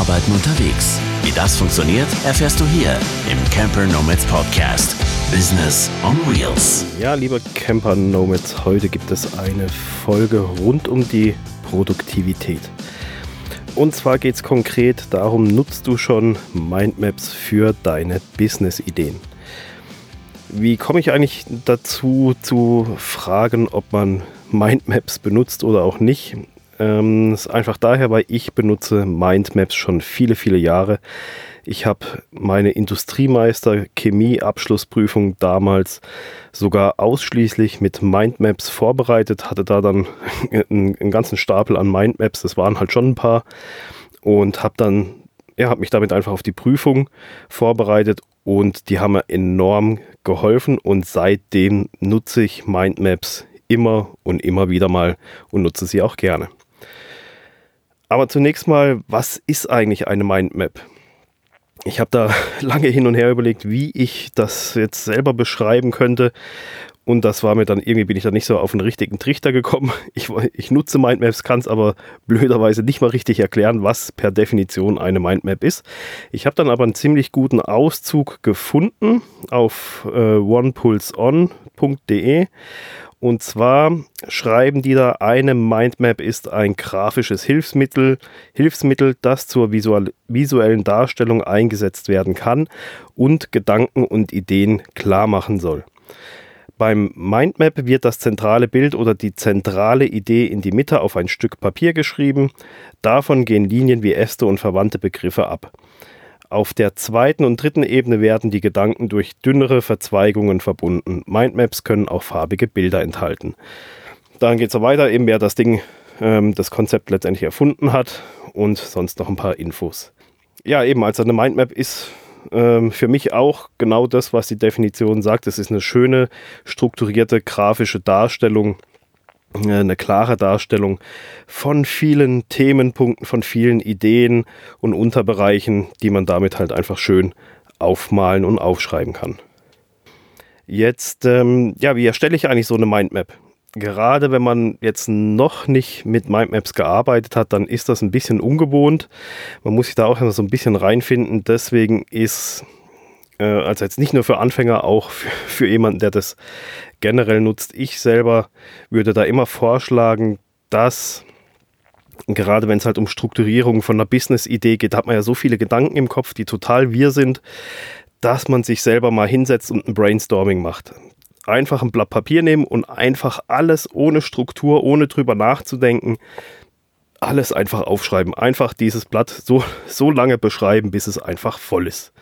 Arbeiten unterwegs. Wie das funktioniert, erfährst du hier im Camper Nomads Podcast. Business on Wheels. Ja, lieber Camper Nomads, heute gibt es eine Folge rund um die Produktivität. Und zwar geht es konkret darum, nutzt du schon Mindmaps für deine Business-Ideen? Wie komme ich eigentlich dazu zu fragen, ob man Mindmaps benutzt oder auch nicht? Ähm, ist einfach daher, weil ich benutze Mindmaps schon viele, viele Jahre. Ich habe meine Industriemeister Chemie-Abschlussprüfung damals sogar ausschließlich mit Mindmaps vorbereitet, hatte da dann einen, ganzen Stapel an Mindmaps, das waren halt schon ein paar und habe dann ja, habe mich damit einfach auf die Prüfung vorbereitet und die haben mir enorm geholfen und seitdem nutze ich Mindmaps immer und immer wieder mal und nutze sie auch gerne. Aber zunächst mal, was ist eigentlich eine Mindmap? Ich habe da lange hin und her überlegt, wie ich das jetzt selber beschreiben könnte. Und das war mir dann, irgendwie bin ich da nicht so auf einen richtigen Trichter gekommen. Ich, ich nutze Mindmaps, kann es aber blöderweise nicht mal richtig erklären, was per Definition eine Mindmap ist. Ich habe dann aber einen ziemlich guten Auszug gefunden auf äh, onepulseon.de und zwar schreiben die da, eine Mindmap ist ein grafisches Hilfsmittel, Hilfsmittel, das zur visuellen Darstellung eingesetzt werden kann und Gedanken und Ideen klar machen soll. Beim Mindmap wird das zentrale Bild oder die zentrale Idee in die Mitte auf ein Stück Papier geschrieben. Davon gehen Linien wie Äste und verwandte Begriffe ab. Auf der zweiten und dritten Ebene werden die Gedanken durch dünnere Verzweigungen verbunden. Mindmaps können auch farbige Bilder enthalten. Dann geht es so weiter, eben wer das Ding, ähm, das Konzept letztendlich erfunden hat und sonst noch ein paar Infos. Ja, eben, also eine Mindmap ist ähm, für mich auch genau das, was die Definition sagt. Es ist eine schöne, strukturierte grafische Darstellung eine klare Darstellung von vielen Themenpunkten, von vielen Ideen und Unterbereichen, die man damit halt einfach schön aufmalen und aufschreiben kann. Jetzt, ähm, ja, wie erstelle ich eigentlich so eine Mindmap? Gerade wenn man jetzt noch nicht mit Mindmaps gearbeitet hat, dann ist das ein bisschen ungewohnt. Man muss sich da auch so ein bisschen reinfinden. Deswegen ist also jetzt nicht nur für Anfänger, auch für, für jemanden, der das generell nutzt. Ich selber würde da immer vorschlagen, dass gerade wenn es halt um Strukturierung von einer Business-Idee geht, hat man ja so viele Gedanken im Kopf, die total wir sind, dass man sich selber mal hinsetzt und ein Brainstorming macht. Einfach ein Blatt Papier nehmen und einfach alles ohne Struktur, ohne drüber nachzudenken, alles einfach aufschreiben. Einfach dieses Blatt so, so lange beschreiben, bis es einfach voll ist.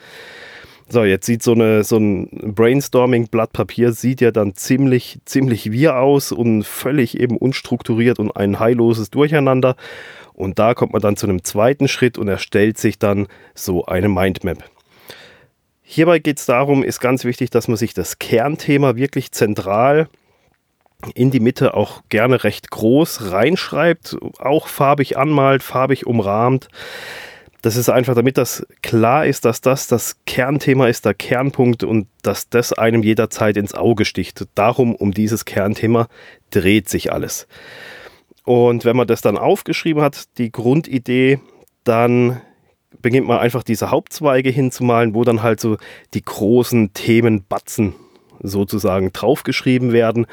So, jetzt sieht so, eine, so ein Brainstorming-Blatt Papier sieht ja dann ziemlich, ziemlich wir aus und völlig eben unstrukturiert und ein heilloses Durcheinander. Und da kommt man dann zu einem zweiten Schritt und erstellt sich dann so eine Mindmap. Hierbei geht es darum, ist ganz wichtig, dass man sich das Kernthema wirklich zentral in die Mitte auch gerne recht groß reinschreibt, auch farbig anmalt, farbig umrahmt das ist einfach, damit das klar ist, dass das das Kernthema ist, der Kernpunkt und dass das einem jederzeit ins Auge sticht. Darum, um dieses Kernthema dreht sich alles. Und wenn man das dann aufgeschrieben hat, die Grundidee, dann beginnt man einfach diese Hauptzweige hinzumalen, wo dann halt so die großen Themenbatzen sozusagen draufgeschrieben werden.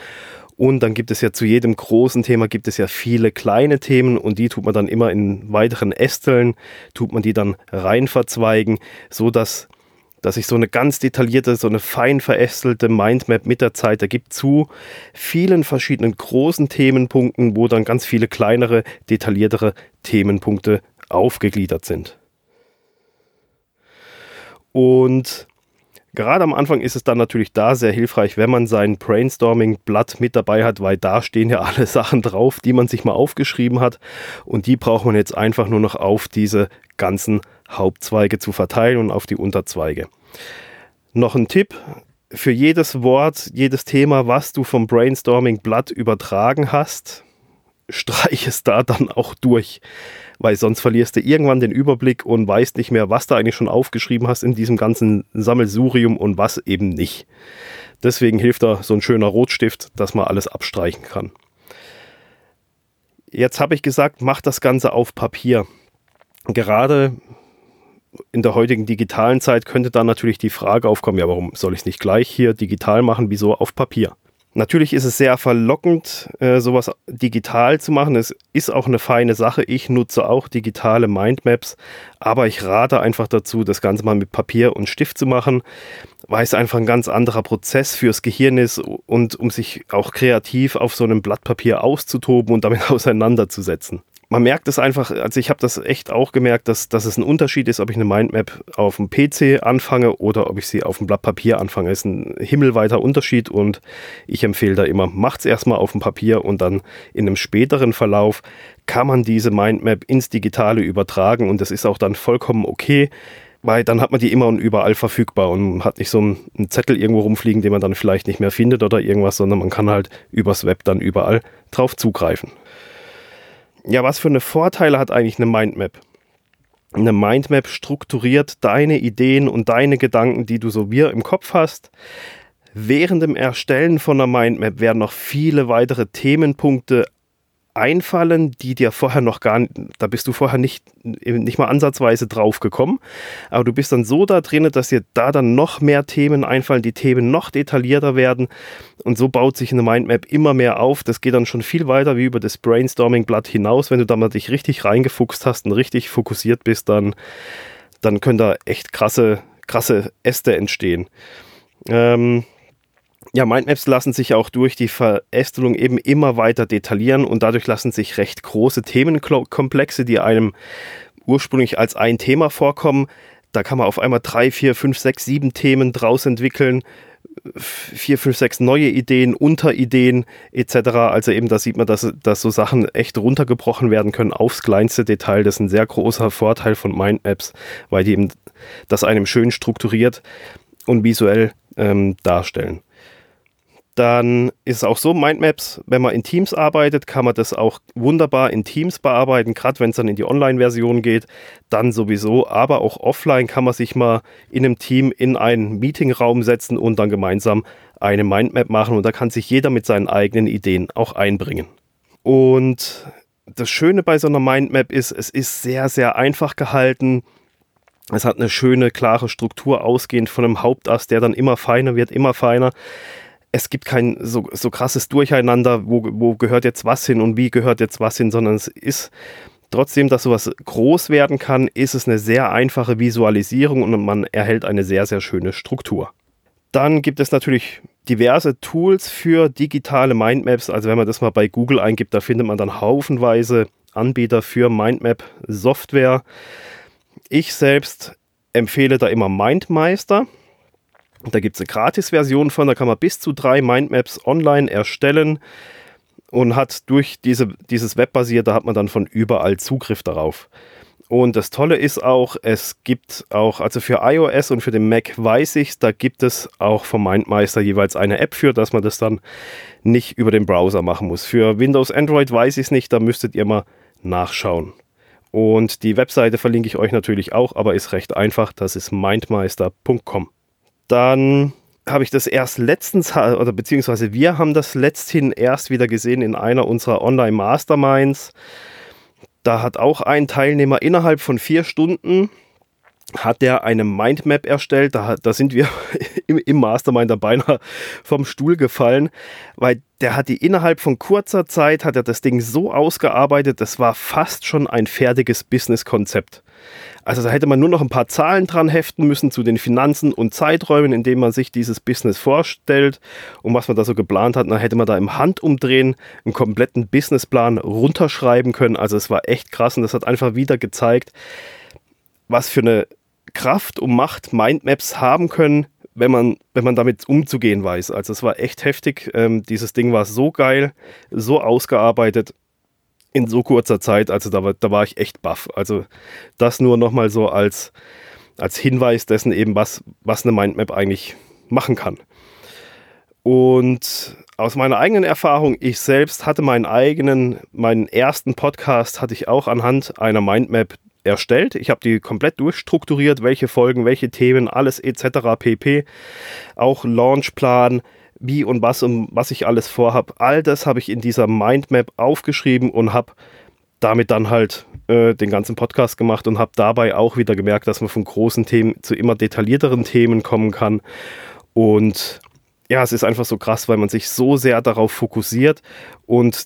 Und dann gibt es ja zu jedem großen Thema gibt es ja viele kleine Themen und die tut man dann immer in weiteren Ästeln, tut man die dann rein verzweigen, so dass dass sich so eine ganz detaillierte, so eine fein verästelte Mindmap mit der Zeit ergibt zu vielen verschiedenen großen Themenpunkten, wo dann ganz viele kleinere, detailliertere Themenpunkte aufgegliedert sind. Und Gerade am Anfang ist es dann natürlich da sehr hilfreich, wenn man sein Brainstorming-Blatt mit dabei hat, weil da stehen ja alle Sachen drauf, die man sich mal aufgeschrieben hat. Und die braucht man jetzt einfach nur noch auf diese ganzen Hauptzweige zu verteilen und auf die Unterzweige. Noch ein Tipp. Für jedes Wort, jedes Thema, was du vom Brainstorming-Blatt übertragen hast, streich es da dann auch durch weil sonst verlierst du irgendwann den Überblick und weißt nicht mehr, was du eigentlich schon aufgeschrieben hast in diesem ganzen Sammelsurium und was eben nicht. Deswegen hilft da so ein schöner Rotstift, dass man alles abstreichen kann. Jetzt habe ich gesagt, mach das Ganze auf Papier. gerade in der heutigen digitalen Zeit könnte dann natürlich die Frage aufkommen, ja, warum soll ich es nicht gleich hier digital machen, wieso auf Papier? Natürlich ist es sehr verlockend, äh, sowas digital zu machen. Es ist auch eine feine Sache. Ich nutze auch digitale Mindmaps, aber ich rate einfach dazu, das Ganze mal mit Papier und Stift zu machen, weil es einfach ein ganz anderer Prozess fürs Gehirn ist und um sich auch kreativ auf so einem Blatt Papier auszutoben und damit auseinanderzusetzen man merkt es einfach, also ich habe das echt auch gemerkt, dass, dass es ein Unterschied ist, ob ich eine Mindmap auf dem PC anfange oder ob ich sie auf dem Blatt Papier anfange. Es ist ein himmelweiter Unterschied und ich empfehle da immer, macht es erstmal auf dem Papier und dann in einem späteren Verlauf kann man diese Mindmap ins Digitale übertragen und das ist auch dann vollkommen okay, weil dann hat man die immer und überall verfügbar und hat nicht so einen Zettel irgendwo rumfliegen, den man dann vielleicht nicht mehr findet oder irgendwas, sondern man kann halt übers Web dann überall drauf zugreifen ja, was für eine Vorteile hat eigentlich eine Mindmap? Eine Mindmap strukturiert deine Ideen und deine Gedanken, die du so wie im Kopf hast. Während dem Erstellen von einer Mindmap werden noch viele weitere Themenpunkte einfallen, die dir vorher noch gar nicht, da bist du vorher nicht, nicht mal ansatzweise drauf gekommen. Aber du bist dann so da drin, dass dir da dann noch mehr Themen einfallen, die Themen noch detaillierter werden. Und so baut sich eine Mindmap immer mehr auf. Das geht dann schon viel weiter wie über das Brainstorming-Blatt hinaus. Wenn du da mal dich richtig reingefuchst hast und richtig fokussiert bist, dann, dann können da echt krasse, krasse Äste entstehen. Ähm, ja, Mindmaps lassen sich auch durch die Verästelung eben immer weiter detaillieren und dadurch lassen sich recht große Themenkomplexe, die einem ursprünglich als ein Thema vorkommen, da kann man auf einmal drei, vier, fünf, sechs, sieben Themen draus entwickeln, vier, fünf, sechs neue Ideen, Unterideen etc. Also eben da sieht man, dass, dass so Sachen echt runtergebrochen werden können aufs kleinste Detail. Das ist ein sehr großer Vorteil von Mindmaps, weil die eben das einem schön strukturiert und visuell ähm, darstellen dann ist es auch so, Mindmaps, wenn man in Teams arbeitet, kann man das auch wunderbar in Teams bearbeiten, gerade wenn es dann in die Online-Version geht, dann sowieso, aber auch offline kann man sich mal in einem Team in einen Meetingraum setzen und dann gemeinsam eine Mindmap machen. Und da kann sich jeder mit seinen eigenen Ideen auch einbringen. Und das Schöne bei so einer Mindmap ist, es ist sehr, sehr einfach gehalten. Es hat eine schöne, klare Struktur ausgehend von einem Hauptast, der dann immer feiner wird, immer feiner es gibt kein so, so krasses Durcheinander, wo, wo gehört jetzt was hin und wie gehört jetzt was hin, sondern es ist trotzdem, dass sowas groß werden kann, ist es eine sehr einfache Visualisierung und man erhält eine sehr, sehr schöne Struktur. Dann gibt es natürlich diverse Tools für digitale Mindmaps. Also wenn man das mal bei Google eingibt, da findet man dann haufenweise Anbieter für Mindmap-Software. Ich selbst empfehle da immer MindMeister. Da gibt es eine Gratis-Version von, da kann man bis zu drei Mindmaps online erstellen und hat durch diese, dieses Webbasierte hat man dann von überall Zugriff darauf. Und das Tolle ist auch, es gibt auch, also für iOS und für den Mac weiß ich, da gibt es auch vom Mindmeister jeweils eine App für, dass man das dann nicht über den Browser machen muss. Für Windows, Android weiß ich es nicht, da müsstet ihr mal nachschauen. Und die Webseite verlinke ich euch natürlich auch, aber ist recht einfach, das ist mindmeister.com. Dann habe ich das erst letztens, oder beziehungsweise wir haben das letzthin erst wieder gesehen in einer unserer Online-Masterminds. Da hat auch ein Teilnehmer innerhalb von vier Stunden hat der eine Mindmap erstellt. Da, da sind wir im, im Mastermind da beinahe vom Stuhl gefallen, weil der hat die innerhalb von kurzer Zeit, hat er das Ding so ausgearbeitet, das war fast schon ein fertiges Business-Konzept. Also da hätte man nur noch ein paar Zahlen dran heften müssen zu den Finanzen und Zeiträumen, in denen man sich dieses Business vorstellt und was man da so geplant hat. Dann hätte man da im Handumdrehen einen kompletten Businessplan runterschreiben können. Also es war echt krass und das hat einfach wieder gezeigt, was für eine Kraft und Macht Mindmaps haben können, wenn man, wenn man damit umzugehen weiß. Also es war echt heftig. Ähm, dieses Ding war so geil, so ausgearbeitet in so kurzer Zeit. Also da war, da war ich echt baff. Also das nur nochmal so als, als Hinweis dessen eben, was, was eine Mindmap eigentlich machen kann. Und aus meiner eigenen Erfahrung, ich selbst hatte meinen eigenen, meinen ersten Podcast hatte ich auch anhand einer Mindmap erstellt. Ich habe die komplett durchstrukturiert, welche Folgen, welche Themen, alles etc. pp. Auch Launchplan, wie und was und was ich alles vorhab. All das habe ich in dieser Mindmap aufgeschrieben und habe damit dann halt äh, den ganzen Podcast gemacht und habe dabei auch wieder gemerkt, dass man von großen Themen zu immer detaillierteren Themen kommen kann. Und ja, es ist einfach so krass, weil man sich so sehr darauf fokussiert und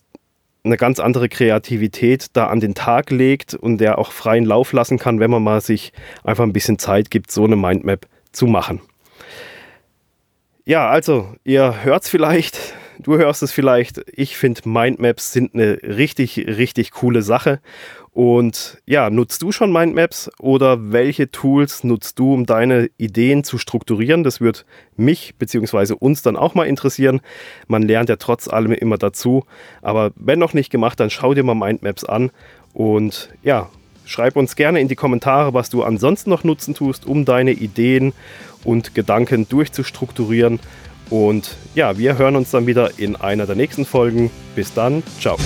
eine ganz andere Kreativität da an den Tag legt und der auch freien Lauf lassen kann, wenn man mal sich einfach ein bisschen Zeit gibt, so eine Mindmap zu machen. Ja, also, ihr hört es vielleicht, du hörst es vielleicht. Ich finde, Mindmaps sind eine richtig, richtig coole Sache. Und ja, nutzt du schon Mindmaps oder welche Tools nutzt du, um deine Ideen zu strukturieren? Das wird mich bzw. uns dann auch mal interessieren. Man lernt ja trotz allem immer dazu. Aber wenn noch nicht gemacht, dann schau dir mal Mindmaps an. Und ja, schreib uns gerne in die Kommentare, was du ansonsten noch nutzen tust, um deine Ideen und Gedanken durchzustrukturieren. Und ja, wir hören uns dann wieder in einer der nächsten Folgen. Bis dann, ciao.